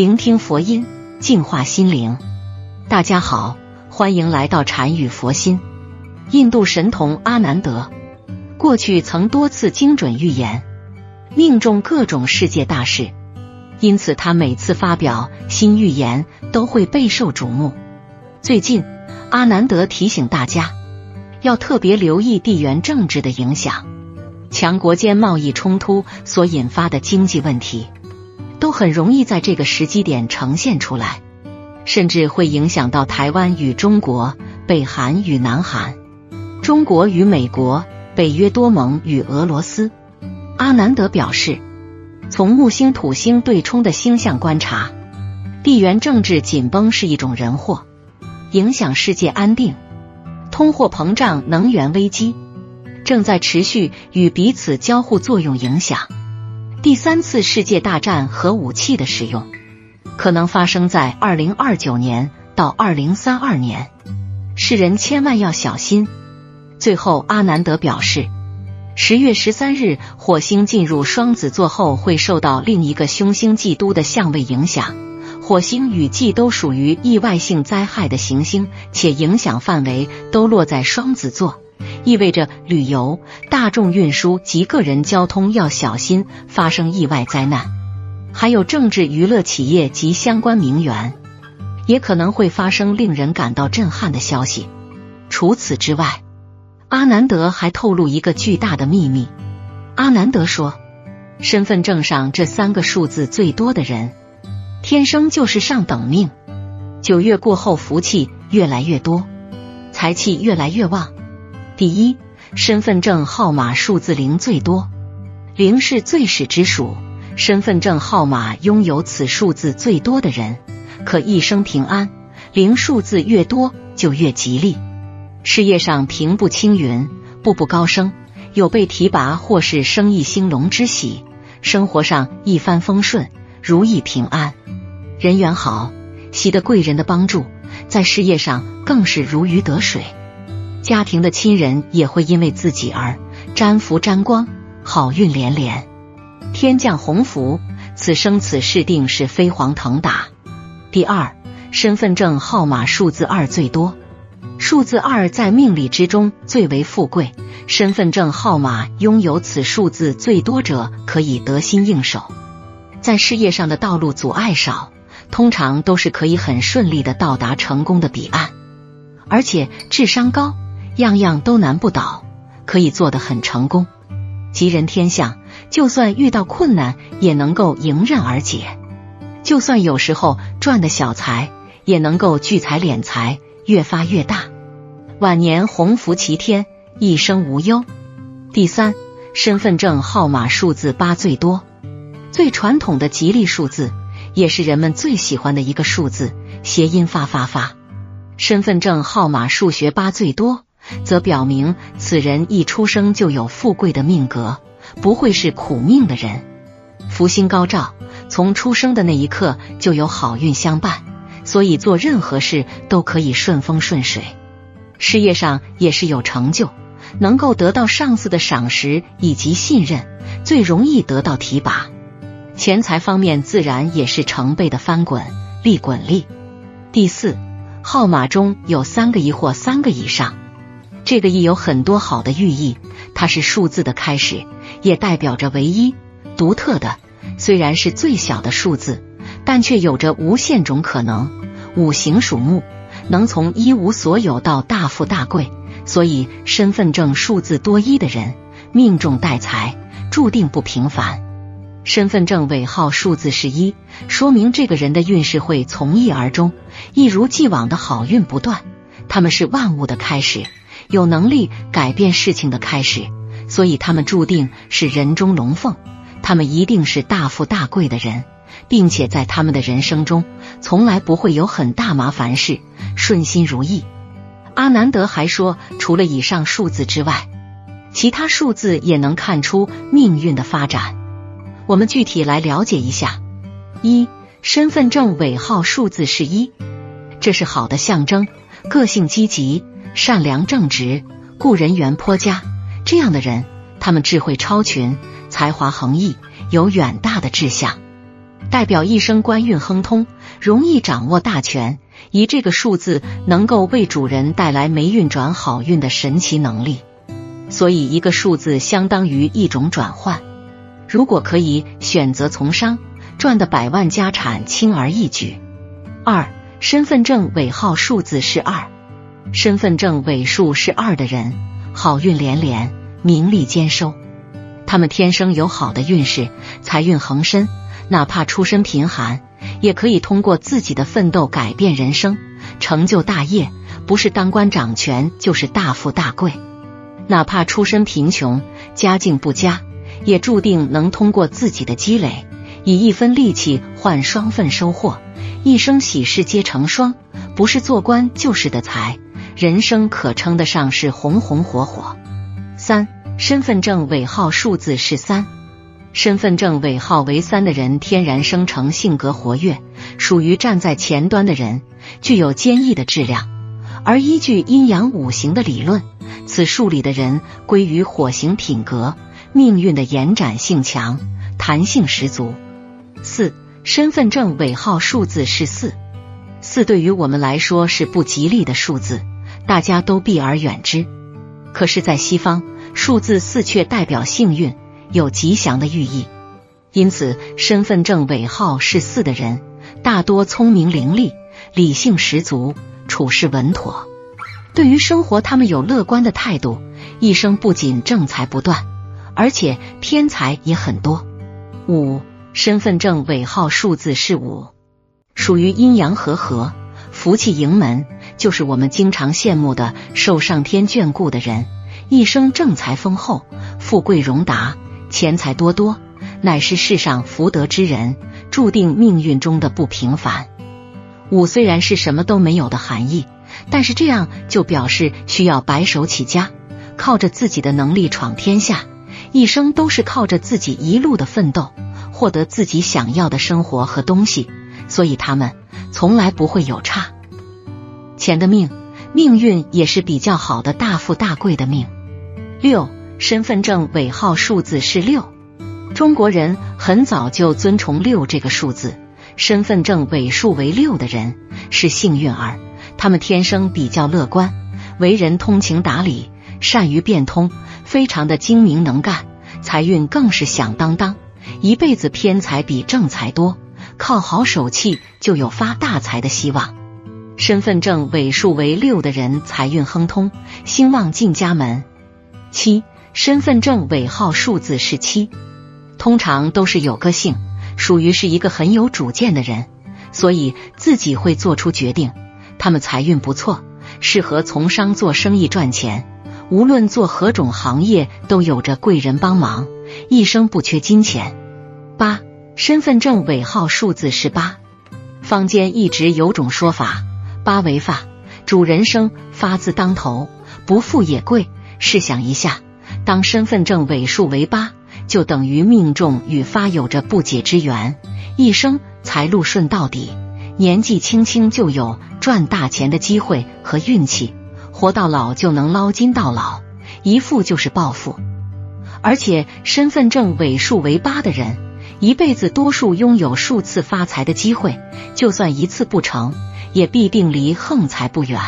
聆听佛音，净化心灵。大家好，欢迎来到禅语佛心。印度神童阿南德过去曾多次精准预言，命中各种世界大事，因此他每次发表新预言都会备受瞩目。最近，阿南德提醒大家要特别留意地缘政治的影响，强国间贸易冲突所引发的经济问题。都很容易在这个时机点呈现出来，甚至会影响到台湾与中国、北韩与南韩、中国与美国、北约多盟与俄罗斯。阿南德表示，从木星土星对冲的星象观察，地缘政治紧绷是一种人祸，影响世界安定。通货膨胀、能源危机正在持续与彼此交互作用影响。第三次世界大战核武器的使用可能发生在二零二九年到二零三二年，世人千万要小心。最后，阿南德表示，十月十三日火星进入双子座后，会受到另一个凶星季都的相位影响。火星与季都属于意外性灾害的行星，且影响范围都落在双子座。意味着旅游、大众运输及个人交通要小心发生意外灾难，还有政治娱乐企业及相关名媛也可能会发生令人感到震撼的消息。除此之外，阿南德还透露一个巨大的秘密。阿南德说，身份证上这三个数字最多的人，天生就是上等命。九月过后，福气越来越多，财气越来越旺。第一，身份证号码数字零最多，零是最始之数。身份证号码拥有此数字最多的人，可一生平安。零数字越多，就越吉利。事业上平步青云，步步高升，有被提拔或是生意兴隆之喜。生活上一帆风顺，如意平安，人缘好，喜得贵人的帮助。在事业上更是如鱼得水。家庭的亲人也会因为自己而沾福沾光，好运连连，天降鸿福，此生此世定是飞黄腾达。第二，身份证号码数字二最多，数字二在命理之中最为富贵，身份证号码拥有此数字最多者可以得心应手，在事业上的道路阻碍少，通常都是可以很顺利的到达成功的彼岸，而且智商高。样样都难不倒，可以做得很成功。吉人天相，就算遇到困难也能够迎刃而解。就算有时候赚的小财，也能够聚财敛财，越发越大。晚年鸿福齐天，一生无忧。第三，身份证号码数字八最多，最传统的吉利数字，也是人们最喜欢的一个数字，谐音发发发。身份证号码数学八最多。则表明此人一出生就有富贵的命格，不会是苦命的人。福星高照，从出生的那一刻就有好运相伴，所以做任何事都可以顺风顺水。事业上也是有成就，能够得到上司的赏识以及信任，最容易得到提拔。钱财方面自然也是成倍的翻滚，利滚利。第四，号码中有三个一或三个以上。这个一有很多好的寓意，它是数字的开始，也代表着唯一、独特的。虽然是最小的数字，但却有着无限种可能。五行属木，能从一无所有到大富大贵，所以身份证数字多一的人，命中带财，注定不平凡。身份证尾号数字是一，说明这个人的运势会从一而终，一如既往的好运不断。他们是万物的开始。有能力改变事情的开始，所以他们注定是人中龙凤。他们一定是大富大贵的人，并且在他们的人生中从来不会有很大麻烦事，顺心如意。阿南德还说，除了以上数字之外，其他数字也能看出命运的发展。我们具体来了解一下：一，身份证尾号数字是一，这是好的象征，个性积极。善良正直，故人缘颇佳。这样的人，他们智慧超群，才华横溢，有远大的志向。代表一生官运亨通，容易掌握大权。以这个数字能够为主人带来霉运转好运的神奇能力，所以一个数字相当于一种转换。如果可以选择从商，赚的百万家产轻而易举。二，身份证尾号数字是二，身份证尾数是二的人，好运连连，名利兼收。他们天生有好的运势，财运横生，哪怕出身贫寒。也可以通过自己的奋斗改变人生，成就大业，不是当官掌权，就是大富大贵。哪怕出身贫穷，家境不佳，也注定能通过自己的积累，以一分力气换双份收获，一生喜事皆成双。不是做官就是的财，人生可称得上是红红火火。三，身份证尾号数字是三。身份证尾号为三的人，天然生成性格活跃，属于站在前端的人，具有坚毅的质量。而依据阴阳五行的理论，此数里的人归于火型品格，命运的延展性强，弹性十足。四，身份证尾号数字是四，四对于我们来说是不吉利的数字，大家都避而远之。可是，在西方，数字四却代表幸运。有吉祥的寓意，因此身份证尾号是四的人，大多聪明伶俐、理性十足、处事稳妥。对于生活，他们有乐观的态度，一生不仅正财不断，而且偏财也很多。五，身份证尾号数字是五，属于阴阳和合、福气盈门，就是我们经常羡慕的受上天眷顾的人，一生正财丰厚，富贵荣达。钱财多多，乃是世上福德之人，注定命运中的不平凡。五虽然是什么都没有的含义，但是这样就表示需要白手起家，靠着自己的能力闯天下，一生都是靠着自己一路的奋斗，获得自己想要的生活和东西，所以他们从来不会有差。钱的命，命运也是比较好的，大富大贵的命。六。身份证尾号数字是六，中国人很早就尊崇六这个数字。身份证尾数为六的人是幸运儿，他们天生比较乐观，为人通情达理，善于变通，非常的精明能干，财运更是响当当，一辈子偏财比正财多，靠好手气就有发大财的希望。身份证尾数为六的人财运亨通，兴旺进家门。七。身份证尾号数字是七，通常都是有个性，属于是一个很有主见的人，所以自己会做出决定。他们财运不错，适合从商做生意赚钱，无论做何种行业都有着贵人帮忙，一生不缺金钱。八，身份证尾号数字是八，坊间一直有种说法，八为发，主人生发字当头，不富也贵。试想一下。当身份证尾数为八，就等于命中与发有着不解之缘，一生财路顺到底，年纪轻轻就有赚大钱的机会和运气，活到老就能捞金到老，一富就是暴富。而且身份证尾数为八的人，一辈子多数拥有数次发财的机会，就算一次不成，也必定离横财不远。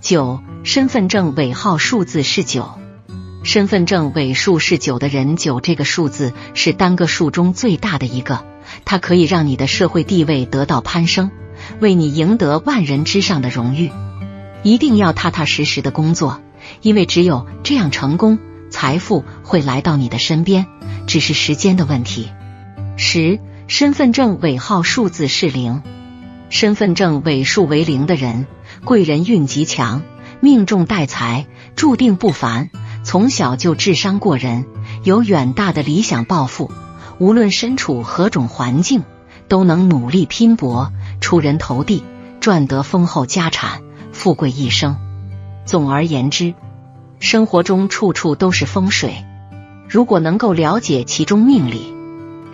九，身份证尾号数字是九。身份证尾数是九的人，九这个数字是单个数中最大的一个，它可以让你的社会地位得到攀升，为你赢得万人之上的荣誉。一定要踏踏实实的工作，因为只有这样成功，财富会来到你的身边，只是时间的问题。十，身份证尾号数字是零，身份证尾数为零的人，贵人运极强，命中带财，注定不凡。从小就智商过人，有远大的理想抱负，无论身处何种环境，都能努力拼搏，出人头地，赚得丰厚家产，富贵一生。总而言之，生活中处处都是风水，如果能够了解其中命理，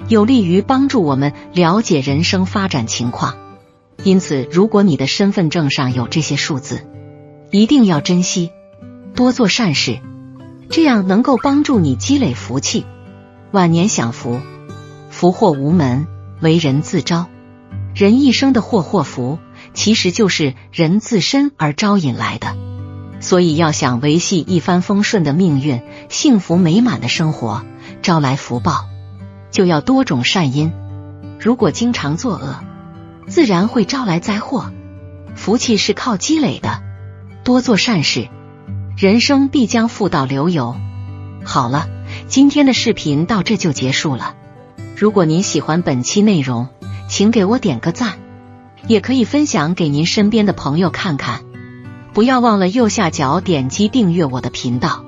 有利于帮助我们了解人生发展情况。因此，如果你的身份证上有这些数字，一定要珍惜，多做善事。这样能够帮助你积累福气，晚年享福，福祸无门。为人自招。人一生的祸祸福，其实就是人自身而招引来的。所以，要想维系一帆风顺的命运、幸福美满的生活、招来福报，就要多种善因。如果经常作恶，自然会招来灾祸。福气是靠积累的，多做善事，人生必将富到流油。好了，今天的视频到这就结束了。如果您喜欢本期内容，请给我点个赞，也可以分享给您身边的朋友看看。不要忘了右下角点击订阅我的频道，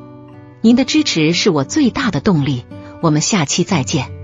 您的支持是我最大的动力。我们下期再见。